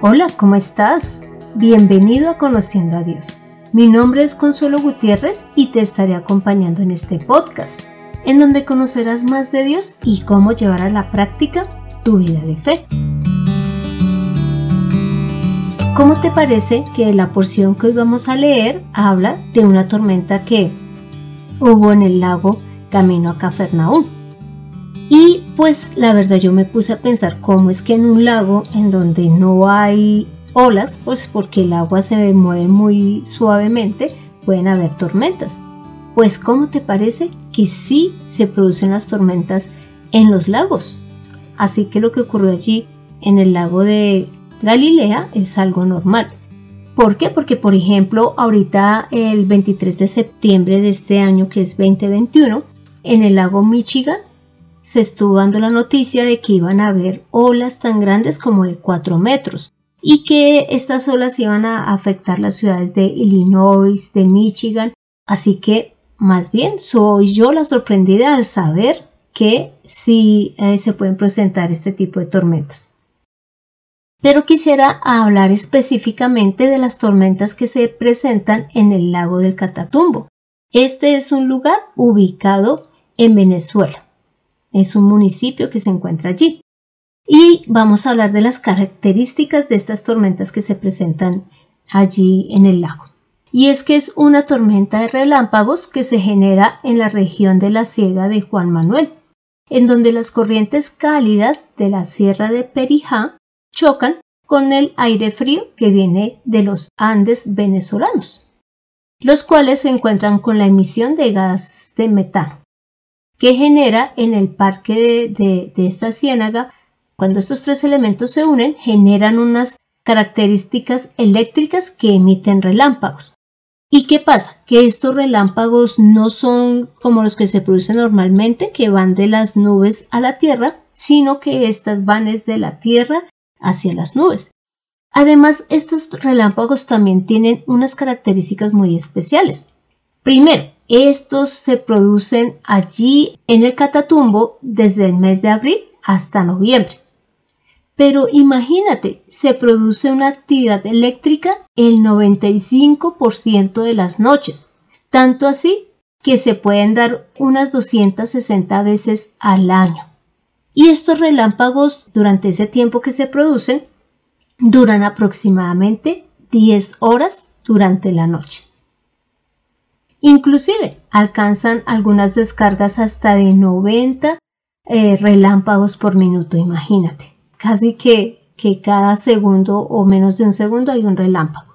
Hola, ¿cómo estás? Bienvenido a Conociendo a Dios. Mi nombre es Consuelo Gutiérrez y te estaré acompañando en este podcast, en donde conocerás más de Dios y cómo llevar a la práctica tu vida de fe. ¿Cómo te parece que la porción que hoy vamos a leer habla de una tormenta que hubo en el lago camino a Cafarnaúm? Y pues la verdad yo me puse a pensar cómo es que en un lago en donde no hay olas, pues porque el agua se mueve muy suavemente, pueden haber tormentas. Pues ¿cómo te parece que sí se producen las tormentas en los lagos? Así que lo que ocurrió allí en el lago de Galilea es algo normal. ¿Por qué? Porque, por ejemplo, ahorita el 23 de septiembre de este año, que es 2021, en el lago Michigan se estuvo dando la noticia de que iban a haber olas tan grandes como de 4 metros y que estas olas iban a afectar las ciudades de Illinois, de Michigan. Así que, más bien, soy yo la sorprendida al saber que sí eh, se pueden presentar este tipo de tormentas. Pero quisiera hablar específicamente de las tormentas que se presentan en el lago del Catatumbo. Este es un lugar ubicado en Venezuela. Es un municipio que se encuentra allí. Y vamos a hablar de las características de estas tormentas que se presentan allí en el lago. Y es que es una tormenta de relámpagos que se genera en la región de la Ciega de Juan Manuel, en donde las corrientes cálidas de la Sierra de Perijá chocan con el aire frío que viene de los Andes venezolanos, los cuales se encuentran con la emisión de gas de metano que genera en el parque de, esta ciénaga, cuando estos tres elementos se unen, generan unas características eléctricas que emiten relámpagos. ¿Y qué pasa? Que estos relámpagos no son como los que se producen normalmente, que van de las nubes a la tierra, sino que estas van desde la tierra hacia las nubes. Además, estos relámpagos también tienen unas características muy especiales. Primero, estos se producen allí en el Catatumbo desde el mes de abril hasta noviembre. Pero imagínate, se produce una actividad eléctrica el 95% de las noches, tanto así que se pueden dar unas 260 veces al año. Y estos relámpagos durante ese tiempo que se producen duran aproximadamente 10 horas durante la noche. Inclusive alcanzan algunas descargas hasta de 90 eh, relámpagos por minuto, imagínate. Casi que, que cada segundo o menos de un segundo hay un relámpago.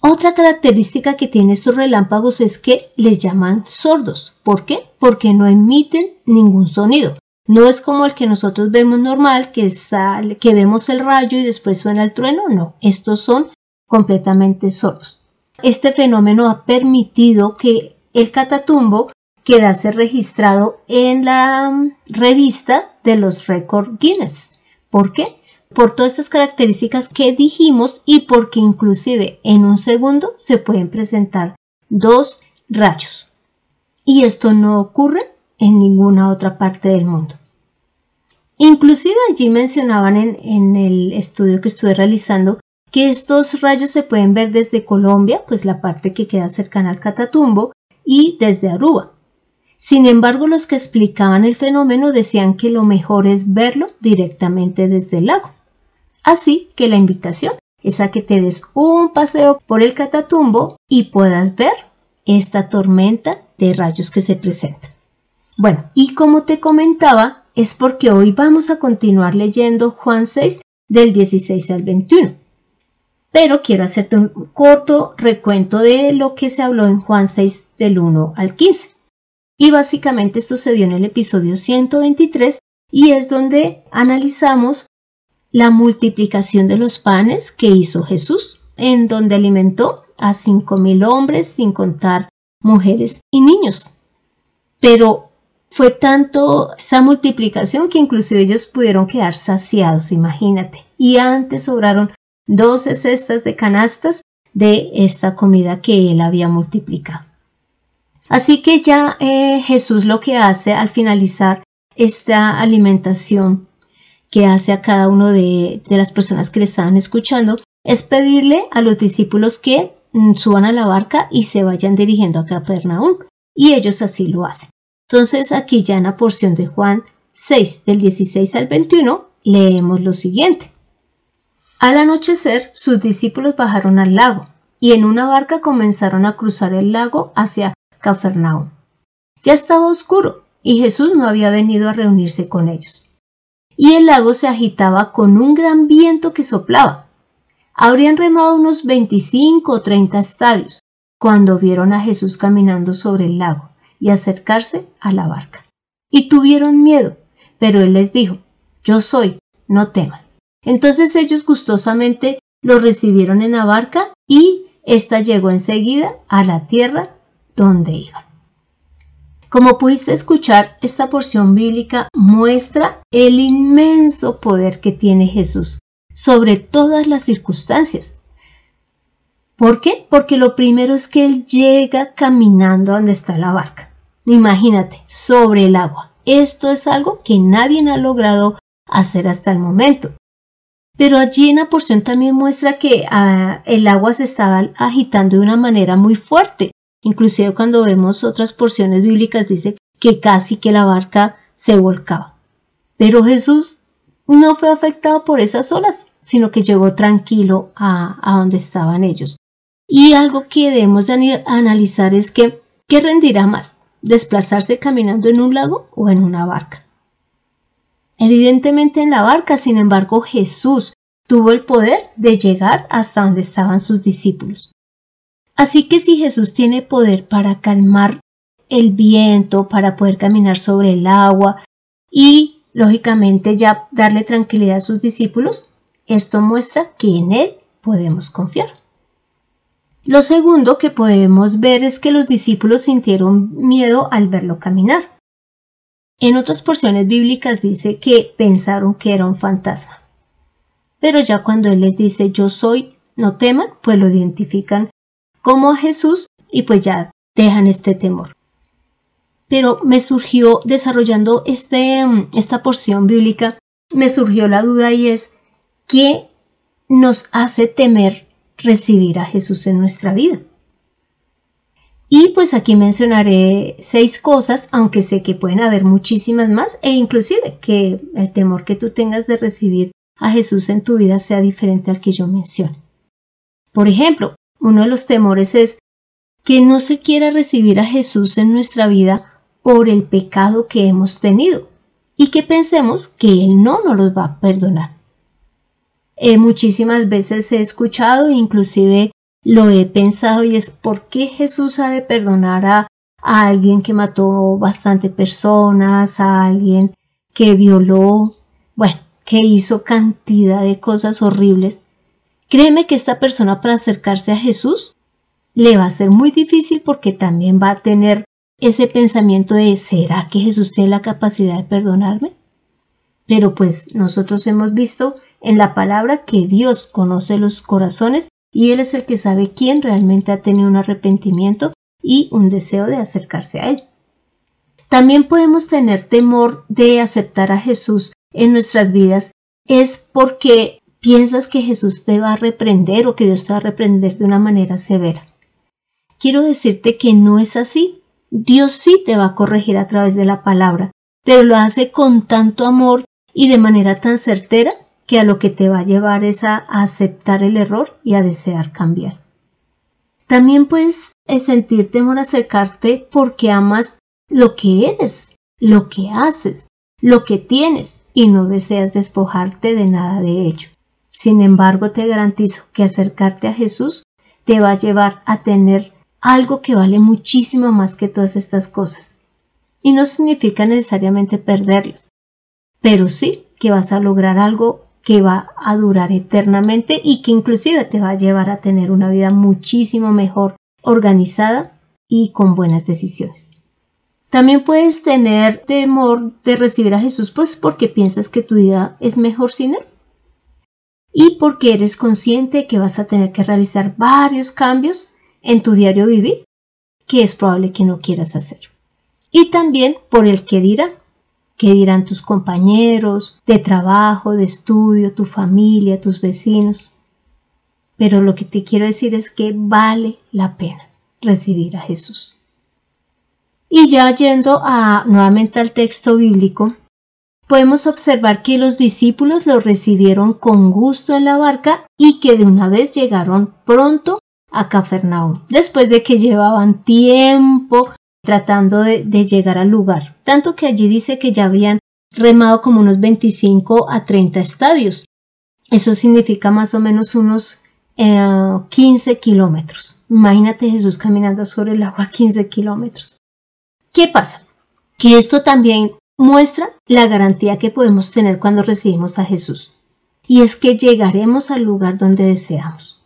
Otra característica que tienen estos relámpagos es que les llaman sordos. ¿Por qué? Porque no emiten ningún sonido. No es como el que nosotros vemos normal, que, sale, que vemos el rayo y después suena el trueno. No, estos son completamente sordos. Este fenómeno ha permitido que el catatumbo quedase registrado en la mm, revista de los récords Guinness. ¿Por qué? Por todas estas características que dijimos y porque inclusive en un segundo se pueden presentar dos rayos. Y esto no ocurre en ninguna otra parte del mundo. Inclusive allí mencionaban en, en el estudio que estuve realizando que estos rayos se pueden ver desde Colombia, pues la parte que queda cercana al Catatumbo, y desde Aruba. Sin embargo, los que explicaban el fenómeno decían que lo mejor es verlo directamente desde el lago. Así que la invitación es a que te des un paseo por el Catatumbo y puedas ver esta tormenta de rayos que se presenta. Bueno, y como te comentaba, es porque hoy vamos a continuar leyendo Juan 6 del 16 al 21 pero quiero hacerte un corto recuento de lo que se habló en Juan 6 del 1 al 15. Y básicamente esto se vio en el episodio 123 y es donde analizamos la multiplicación de los panes que hizo Jesús, en donde alimentó a cinco mil hombres sin contar mujeres y niños. Pero fue tanto esa multiplicación que inclusive ellos pudieron quedar saciados, imagínate. Y antes sobraron 12 cestas de canastas de esta comida que él había multiplicado. Así que ya eh, Jesús lo que hace al finalizar esta alimentación que hace a cada uno de, de las personas que le estaban escuchando es pedirle a los discípulos que mm, suban a la barca y se vayan dirigiendo a Capernaum. Y ellos así lo hacen. Entonces aquí ya en la porción de Juan 6 del 16 al 21 leemos lo siguiente. Al anochecer sus discípulos bajaron al lago y en una barca comenzaron a cruzar el lago hacia Capernaum. Ya estaba oscuro y Jesús no había venido a reunirse con ellos. Y el lago se agitaba con un gran viento que soplaba. Habrían remado unos 25 o 30 estadios cuando vieron a Jesús caminando sobre el lago y acercarse a la barca. Y tuvieron miedo, pero él les dijo, Yo soy, no teman. Entonces ellos gustosamente lo recibieron en la barca y ésta llegó enseguida a la tierra donde iban. Como pudiste escuchar, esta porción bíblica muestra el inmenso poder que tiene Jesús sobre todas las circunstancias. ¿Por qué? Porque lo primero es que Él llega caminando donde está la barca. Imagínate, sobre el agua. Esto es algo que nadie ha logrado hacer hasta el momento. Pero allí en porción también muestra que ah, el agua se estaba agitando de una manera muy fuerte. Inclusive cuando vemos otras porciones bíblicas dice que casi que la barca se volcaba. Pero Jesús no fue afectado por esas olas, sino que llegó tranquilo a, donde estaban ellos. Y algo que debemos de analizar es que, ¿qué rendirá más? ¿Desplazarse caminando en un lago o en una barca? Evidentemente en la barca, sin embargo, Jesús tuvo el poder de llegar hasta donde estaban sus discípulos. Así que si Jesús tiene poder para calmar el viento, para poder caminar sobre el agua y, lógicamente, ya darle tranquilidad a sus discípulos, esto muestra que en Él podemos confiar. Lo segundo que podemos ver es que los discípulos sintieron miedo al verlo caminar. En otras porciones bíblicas dice que pensaron que era un fantasma. Pero ya cuando Él les dice yo soy, no teman, pues lo identifican como a Jesús y pues ya dejan este temor. Pero me surgió desarrollando este, esta porción bíblica, me surgió la duda y es ¿qué nos hace temer recibir a Jesús en nuestra vida? Y pues aquí mencionaré seis cosas, aunque sé que pueden haber muchísimas más e inclusive que el temor que tú tengas de recibir a Jesús en tu vida sea diferente al que yo mencioné. Por ejemplo, uno de los temores es que no se quiera recibir a Jesús en nuestra vida por el pecado que hemos tenido y que pensemos que Él no nos los va a perdonar. Eh, muchísimas veces he escuchado, inclusive lo he pensado y es por qué Jesús ha de perdonar a, a alguien que mató bastante personas, a alguien que violó, bueno, que hizo cantidad de cosas horribles Créeme que esta persona para acercarse a Jesús le va a ser muy difícil porque también va a tener ese pensamiento de ¿será que Jesús tiene la capacidad de perdonarme? Pero pues nosotros hemos visto en la palabra que Dios conoce los corazones y Él es el que sabe quién realmente ha tenido un arrepentimiento y un deseo de acercarse a Él. También podemos tener temor de aceptar a Jesús en nuestras vidas es porque piensas que Jesús te va a reprender o que Dios te va a reprender de una manera severa. Quiero decirte que no es así. Dios sí te va a corregir a través de la palabra, pero lo hace con tanto amor y de manera tan certera que a lo que te va a llevar es a aceptar el error y a desear cambiar. También puedes eh, sentir temor a acercarte porque amas lo que eres, lo que haces, lo que tienes y no deseas despojarte de nada de ello. Sin embargo, te garantizo que acercarte a Jesús te va a llevar a tener algo que vale muchísimo más que todas estas cosas. Y no significa necesariamente perderlas, pero sí que vas a lograr algo que va a durar eternamente y que inclusive te va a llevar a tener una vida muchísimo mejor organizada y con buenas decisiones. También puedes tener temor de recibir a Jesús pues porque piensas que tu vida es mejor sin él y porque eres consciente que vas a tener que realizar varios cambios en tu diario vivir que es probable que no quieras hacer. Y también por el que dirán, ¿Qué dirán tus compañeros de trabajo, de estudio, tu familia, tus vecinos? Pero lo que te quiero decir es que vale la pena recibir a Jesús. Y ya yendo a, nuevamente al texto bíblico, podemos observar que los discípulos lo recibieron con gusto en la barca y que de una vez llegaron pronto a Cafarnaúm, después de que llevaban tiempo tratando de, llegar al lugar, tanto que allí dice que ya habían remado como unos 25 a 30 estadios. Eso significa más o menos unos 15 eh, kilómetros. Imagínate Jesús caminando sobre el agua 15 kilómetros. ¿Qué pasa? Que esto también muestra la garantía que podemos tener cuando recibimos a Jesús. Y es que llegaremos al lugar donde deseamos.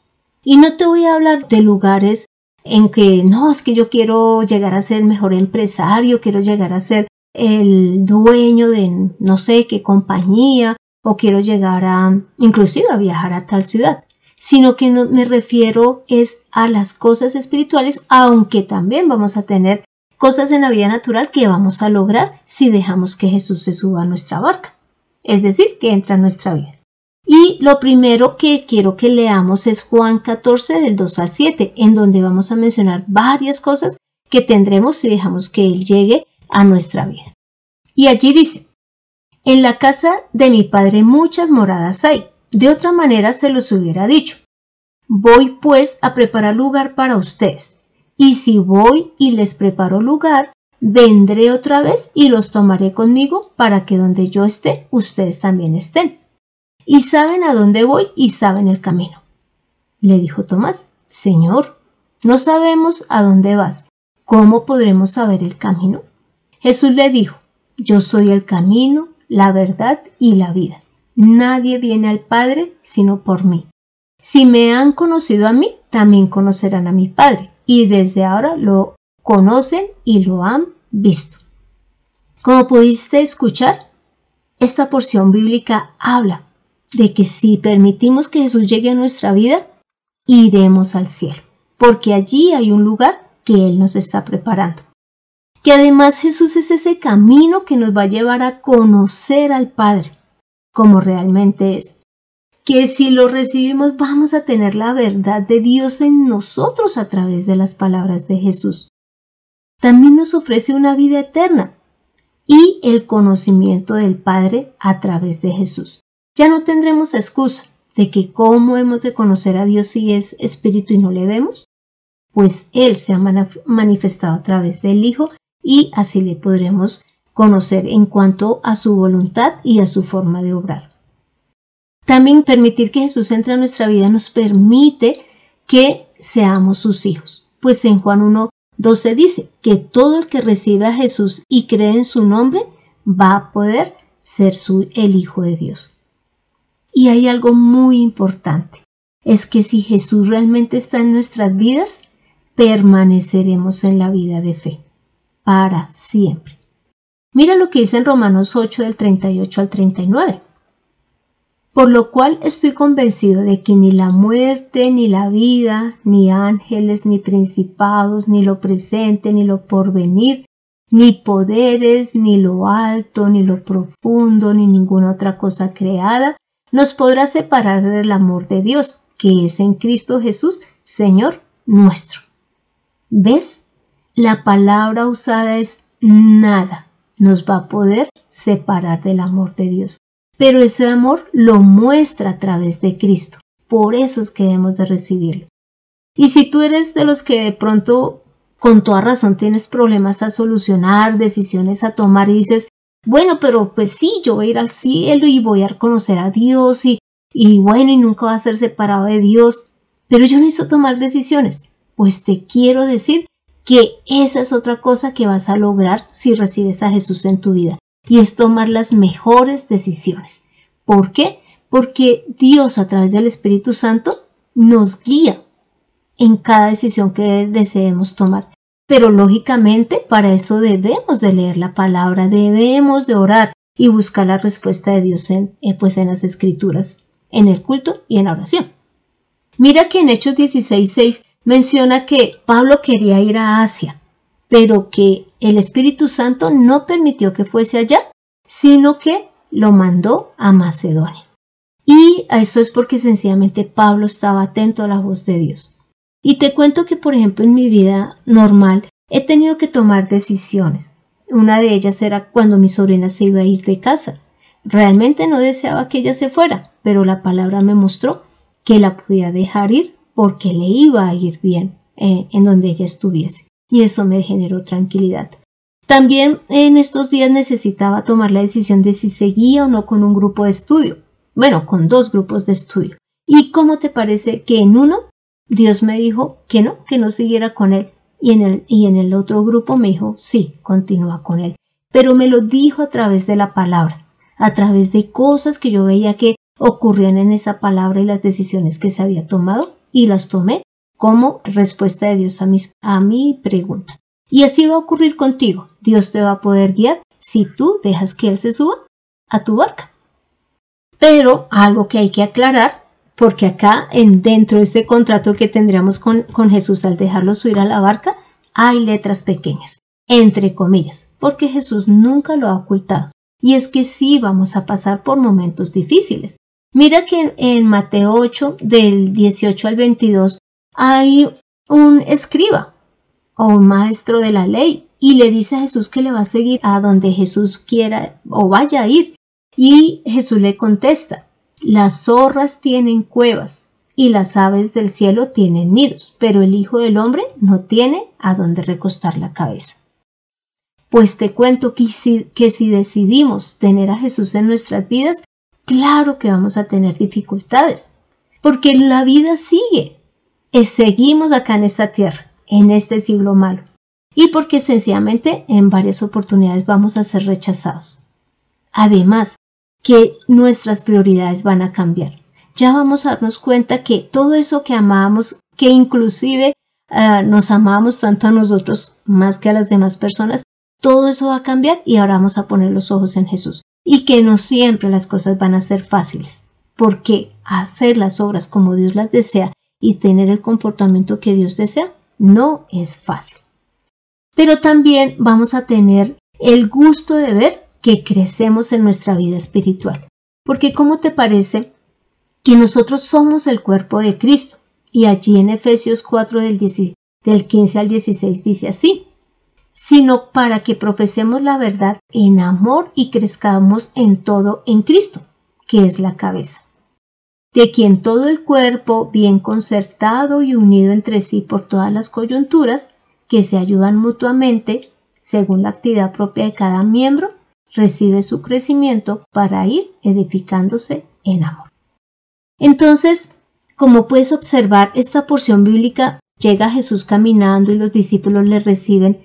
Y no te voy a hablar de lugares en que no, es que yo quiero llegar a ser mejor empresario, quiero llegar a ser el dueño de no sé qué compañía o quiero llegar a inclusive a viajar a tal ciudad, sino que no, me refiero es a las cosas espirituales, aunque también vamos a tener cosas en la vida natural que vamos a lograr si dejamos que Jesús se suba a nuestra barca, es decir, que entra en nuestra vida. Y lo primero que quiero que leamos es Juan 14 del 2 al 7, en donde vamos a mencionar varias cosas que tendremos si dejamos que Él llegue a nuestra vida. Y allí dice, en la casa de mi Padre muchas moradas hay, de otra manera se los hubiera dicho. Voy pues a preparar lugar para ustedes y si voy y les preparo lugar, vendré otra vez y los tomaré conmigo para que donde yo esté, ustedes también estén. Y saben a dónde voy y saben el camino. Le dijo Tomás, Señor, no sabemos a dónde vas. ¿Cómo podremos saber el camino? Jesús le dijo, Yo soy el camino, la verdad y la vida. Nadie viene al Padre sino por mí. Si me han conocido a mí, también conocerán a mi Padre y desde ahora lo conocen y lo han visto. Como pudiste escuchar, esta porción bíblica habla de que si permitimos que Jesús llegue a nuestra vida, iremos al cielo, porque allí hay un lugar que Él nos está preparando. Que además Jesús es ese camino que nos va a llevar a conocer al Padre como realmente es que si lo recibimos vamos a tener la verdad de Dios en nosotros a través de las palabras de Jesús. También nos ofrece una vida eterna y el conocimiento del Padre a través de Jesús. Ya no tendremos excusa de que cómo hemos de conocer a Dios si es espíritu y no le vemos, pues Él se ha manifestado a través del Hijo y así le podremos conocer en cuanto a su voluntad y a su forma de obrar. También permitir que Jesús entre a nuestra vida nos permite que seamos sus hijos. Pues en Juan 1, 12 dice que todo el que recibe a Jesús y cree en su nombre va a poder ser su, el Hijo de Dios. Y hay algo muy importante, es que si Jesús realmente está en nuestras vidas, permaneceremos en la vida de fe, para siempre. Mira lo que dice en Romanos 8 del 38 al 39 por lo cual estoy convencido de que ni la muerte, ni la vida, ni ángeles, ni principados, ni lo presente, ni lo porvenir, ni poderes, ni lo alto, ni lo profundo, ni ninguna otra cosa creada, nos podrá separar del amor de Dios, que es en Cristo Jesús, Señor nuestro. ¿Ves? La palabra usada es nada nos va a poder separar del amor de Dios pero ese amor lo muestra a través de Cristo. Por eso es que debemos de recibirlo. Y si tú eres de los que de pronto con toda razón tienes problemas a solucionar, decisiones a tomar y dices, bueno, pero pues sí, yo voy a ir al cielo y voy a conocer a Dios y, bueno, y nunca va a ser separado de Dios, pero yo necesito tomar decisiones. Pues te quiero decir que esa es otra cosa que vas a lograr si recibes a Jesús en tu vida y es tomar las mejores decisiones. ¿Por qué? Porque Dios a través del Espíritu Santo nos guía en cada decisión que deseemos tomar. Pero lógicamente para eso debemos de leer la palabra, debemos de orar y buscar la respuesta de Dios en, eh, pues en las escrituras, en el culto y en la oración. Mira que en Hechos 16.6 menciona que Pablo quería ir a Asia, pero que el Espíritu Santo no permitió que fuese allá sino que lo mandó a Macedonia. Y esto es porque sencillamente Pablo estaba atento a la voz de Dios. Y te cuento que, por ejemplo, en mi vida normal he tenido que tomar decisiones. Una de ellas era cuando mi sobrina se iba a ir de casa. Realmente no deseaba que ella se fuera, pero la palabra me mostró que la podía dejar ir porque le iba a ir bien eh, en donde ella estuviese. Y eso me generó tranquilidad. También en estos días necesitaba tomar la decisión de si seguía o no con un grupo de estudio. Bueno, con dos grupos de estudio. ¿Y cómo te parece que en uno Dios me dijo que no, que no siguiera con él? Y en el, y en el otro grupo me dijo, sí, continúa con él. Pero me lo dijo a través de la palabra, a través de cosas que yo veía que ocurrían en esa palabra y las decisiones que se había tomado y las tomé como respuesta de Dios a, a mi pregunta. Y así va a ocurrir contigo. Dios te va a poder guiar si tú dejas que Él se suba a tu barca. Pero algo que hay que aclarar, porque acá en dentro de este contrato que tendríamos con, Jesús al dejarlo subir a la barca, hay letras pequeñas, entre comillas, porque Jesús nunca lo ha ocultado. Y es que sí vamos a pasar por momentos difíciles. Mira que en Mateo 8, del 18 al 22, hay un escriba o un maestro de la ley y le dice a Jesús que le va a seguir a donde Jesús quiera o vaya a ir. Y Jesús le contesta, las zorras tienen cuevas y las aves del cielo tienen nidos, pero el Hijo del Hombre no tiene a dónde recostar la cabeza. Pues te cuento que si, que si decidimos tener a Jesús en nuestras vidas, claro que vamos a tener dificultades, porque la vida sigue. seguimos acá en esta tierra en este siglo malo y porque sencillamente en varias oportunidades vamos a ser rechazados. Además, que nuestras prioridades van a cambiar. Ya vamos a darnos cuenta que todo eso que amamos, que inclusive ah, nos amamos tanto a nosotros más que a las demás personas, todo eso va a cambiar y ahora vamos a poner los ojos en Jesús. Y que no siempre las cosas van a ser fáciles, porque hacer las obras como Dios las desea y tener el comportamiento que Dios desea no es fácil. Pero también vamos a tener el gusto de ver que crecemos en nuestra vida espiritual. Porque ¿cómo te parece que nosotros somos el cuerpo de Cristo? Y allí en Efesios 4 del, del 15 al 16 dice así, sino para que profesemos la verdad en amor y crezcamos en todo en Cristo, que es la cabeza de quien todo el cuerpo, bien concertado y unido entre sí por todas las coyunturas, que se ayudan mutuamente, según la actividad propia de cada miembro, recibe su crecimiento para ir edificándose en amor. Entonces, como puedes observar, esta porción bíblica llega Jesús caminando y los discípulos le reciben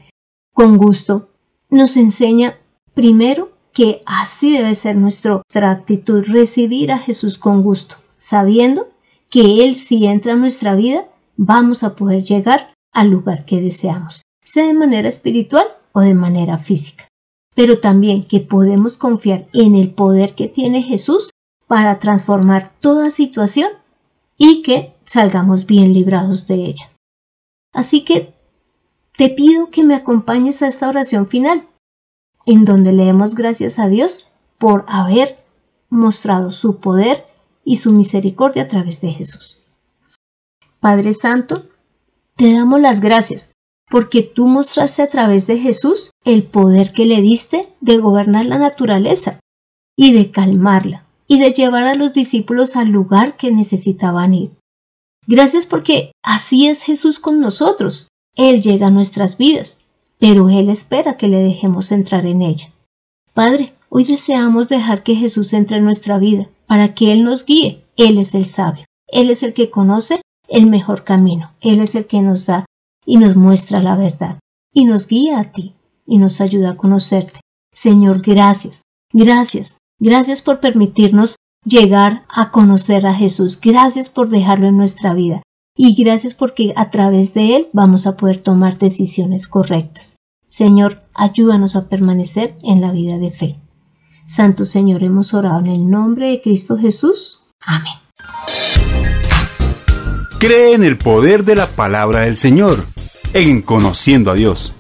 con gusto. Nos enseña primero que así debe ser nuestra actitud, recibir a Jesús con gusto sabiendo que Él si entra en nuestra vida, vamos a poder llegar al lugar que deseamos, sea de manera espiritual o de manera física. Pero también que podemos confiar en el poder que tiene Jesús para transformar toda situación y que salgamos bien librados de ella. Así que te pido que me acompañes a esta oración final, en donde leemos gracias a Dios por haber mostrado su poder y su misericordia a través de Jesús. Padre Santo, te damos las gracias porque tú mostraste a través de Jesús el poder que le diste de gobernar la naturaleza y de calmarla y de llevar a los discípulos al lugar que necesitaban ir. Gracias porque así es Jesús con nosotros. Él llega a nuestras vidas, pero Él espera que le dejemos entrar en ella. Padre, hoy deseamos dejar que Jesús entre en nuestra vida para que Él nos guíe. Él es el sabio. Él es el que conoce el mejor camino. Él es el que nos da y nos muestra la verdad y nos guía a ti y nos ayuda a conocerte. Señor, gracias, gracias, gracias por permitirnos llegar a conocer a Jesús. Gracias por dejarlo en nuestra vida y gracias porque a través de Él vamos a poder tomar decisiones correctas. Señor, ayúdanos a permanecer en la vida de fe. Santo Señor, hemos orado en el nombre de Cristo Jesús. Amén. Cree en el poder de la palabra del Señor, en conociendo a Dios.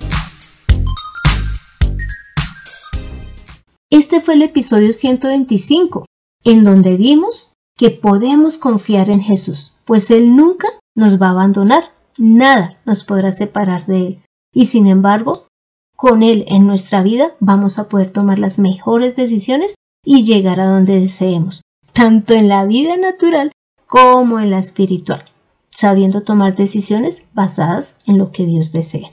Este fue el episodio 125, en donde vimos que podemos confiar en Jesús, pues Él nunca nos va a abandonar, nada nos podrá separar de Él. Y sin embargo, con Él en nuestra vida vamos a poder tomar las mejores decisiones y llegar a donde deseemos, tanto en la vida natural como en la espiritual, sabiendo tomar decisiones basadas en lo que Dios desea.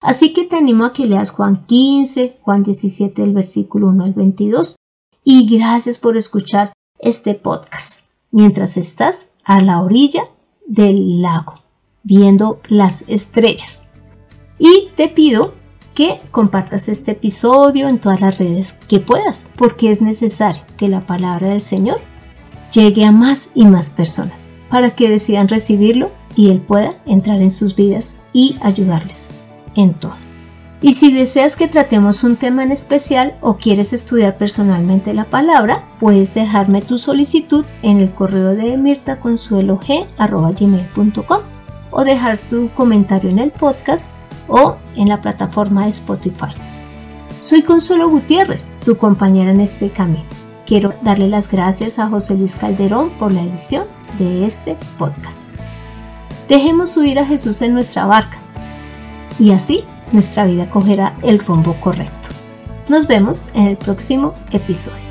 Así que te animo a que leas Juan 15, Juan 17, el versículo 1 al 22, y gracias por escuchar este podcast mientras estás a la orilla del lago, viendo las estrellas. Y te pido que compartas este episodio en todas las redes que puedas, porque es necesario que la palabra del Señor llegue a más y más personas para que decidan recibirlo y Él pueda entrar en sus vidas y ayudarles en todo. Y si deseas que tratemos un tema en especial o quieres estudiar personalmente la palabra, puedes dejarme tu solicitud en el correo de mirtaconsuelog.com o dejar tu comentario en el podcast o en la plataforma de Spotify. Soy Consuelo Gutiérrez, tu compañera en este camino. Quiero darle las gracias a José Luis Calderón por la edición de este podcast. Dejemos subir a Jesús en nuestra barca y así nuestra vida cogerá el rumbo correcto. Nos vemos en el próximo episodio.